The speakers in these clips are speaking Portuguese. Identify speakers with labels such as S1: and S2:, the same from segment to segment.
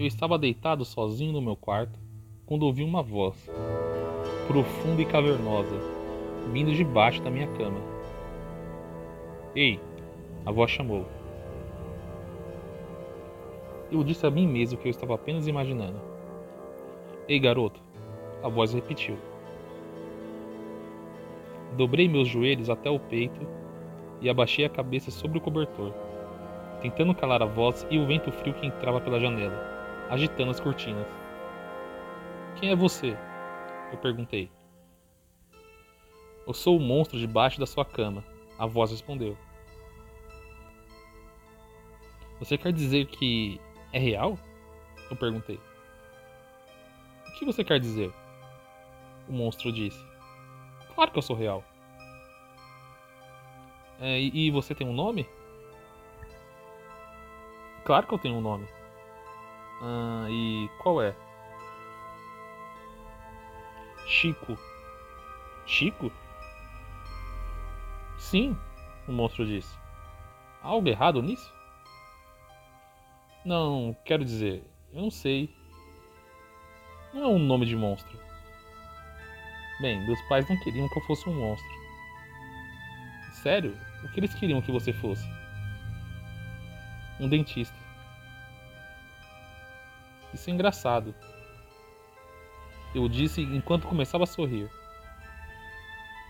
S1: Eu estava deitado sozinho no meu quarto quando ouvi uma voz, profunda e cavernosa, vindo de baixo da minha cama. Ei! A voz chamou. Eu disse a mim mesmo que eu estava apenas imaginando. Ei, garoto! A voz repetiu. Dobrei meus joelhos até o peito e abaixei a cabeça sobre o cobertor, tentando calar a voz e o vento frio que entrava pela janela, agitando as cortinas. Quem é você? Eu perguntei. Eu sou o monstro debaixo da sua cama, a voz respondeu. Você quer dizer que é real? Eu perguntei. O que você quer dizer? O monstro disse. Claro que eu sou real. É, e, e você tem um nome? Claro que eu tenho um nome. Ah, e qual é? Chico. Chico? Sim, o monstro disse. Algo errado nisso? Não, quero dizer, eu não sei. Não é um nome de monstro. Bem, meus pais não queriam que eu fosse um monstro. Sério? O que eles queriam que você fosse? Um dentista. Isso é engraçado. Eu disse enquanto começava a sorrir.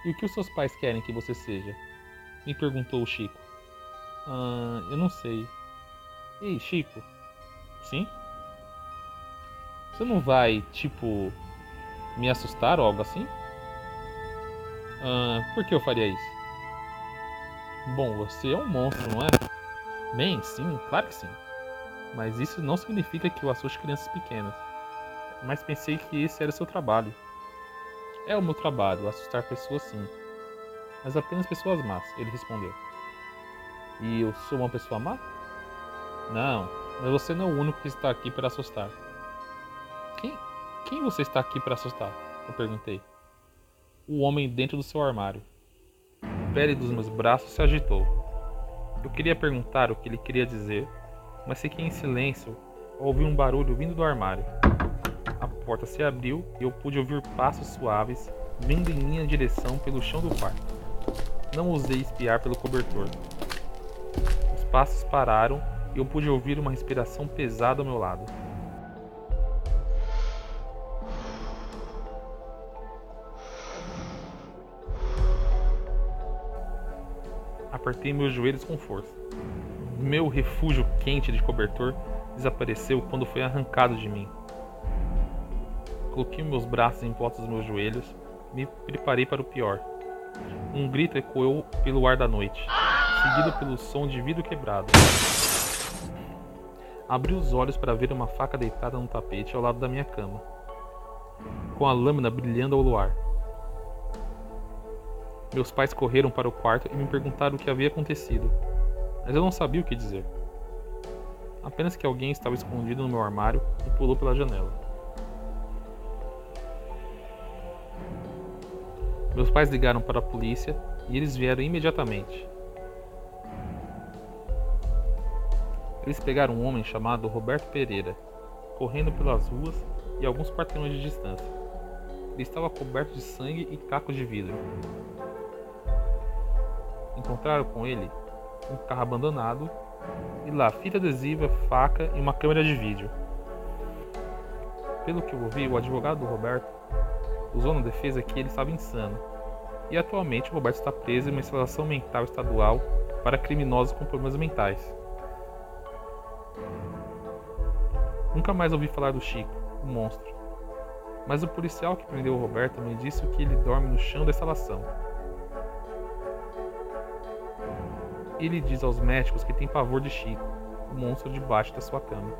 S1: E o que os seus pais querem que você seja? Me perguntou o Chico. Ah, eu não sei. Ei, Chico. Sim? Você não vai, tipo, me assustar ou algo assim? Ah, por que eu faria isso? Bom, você é um monstro, não é? Bem, sim, claro que sim. Mas isso não significa que eu assuste crianças pequenas. Mas pensei que esse era o seu trabalho. É o meu trabalho, assustar pessoas sim. Mas apenas pessoas más, ele respondeu. E eu sou uma pessoa má? Não, mas você não é o único que está aqui para assustar. Quem, quem você está aqui para assustar? Eu perguntei. O homem dentro do seu armário. A pele dos meus braços se agitou. Eu queria perguntar o que ele queria dizer, mas fiquei em silêncio ao ouvir um barulho vindo do armário. A porta se abriu e eu pude ouvir passos suaves vindo em minha direção pelo chão do quarto. Não ousei espiar pelo cobertor. Os passos pararam e eu pude ouvir uma respiração pesada ao meu lado. Apertei meus joelhos com força. Meu refúgio quente de cobertor desapareceu quando foi arrancado de mim. Coloquei meus braços em volta dos meus joelhos, me preparei para o pior. Um grito ecoou pelo ar da noite, seguido pelo som de vidro quebrado. Abri os olhos para ver uma faca deitada no tapete ao lado da minha cama, com a lâmina brilhando ao luar. Meus pais correram para o quarto e me perguntaram o que havia acontecido, mas eu não sabia o que dizer. Apenas que alguém estava escondido no meu armário e pulou pela janela. Meus pais ligaram para a polícia e eles vieram imediatamente. Eles pegaram um homem chamado Roberto Pereira, correndo pelas ruas e alguns quarteirões de distância. Ele estava coberto de sangue e cacos de vidro. Encontraram com ele um carro abandonado e lá fita adesiva, faca e uma câmera de vídeo. Pelo que eu ouvi, o advogado do Roberto usou na defesa que ele estava insano. E atualmente o Roberto está preso em uma instalação mental estadual para criminosos com problemas mentais. Nunca mais ouvi falar do Chico, o monstro. Mas o policial que prendeu o Roberto me disse que ele dorme no chão da instalação. Ele diz aos médicos que tem pavor de Chico, o monstro debaixo da sua cama.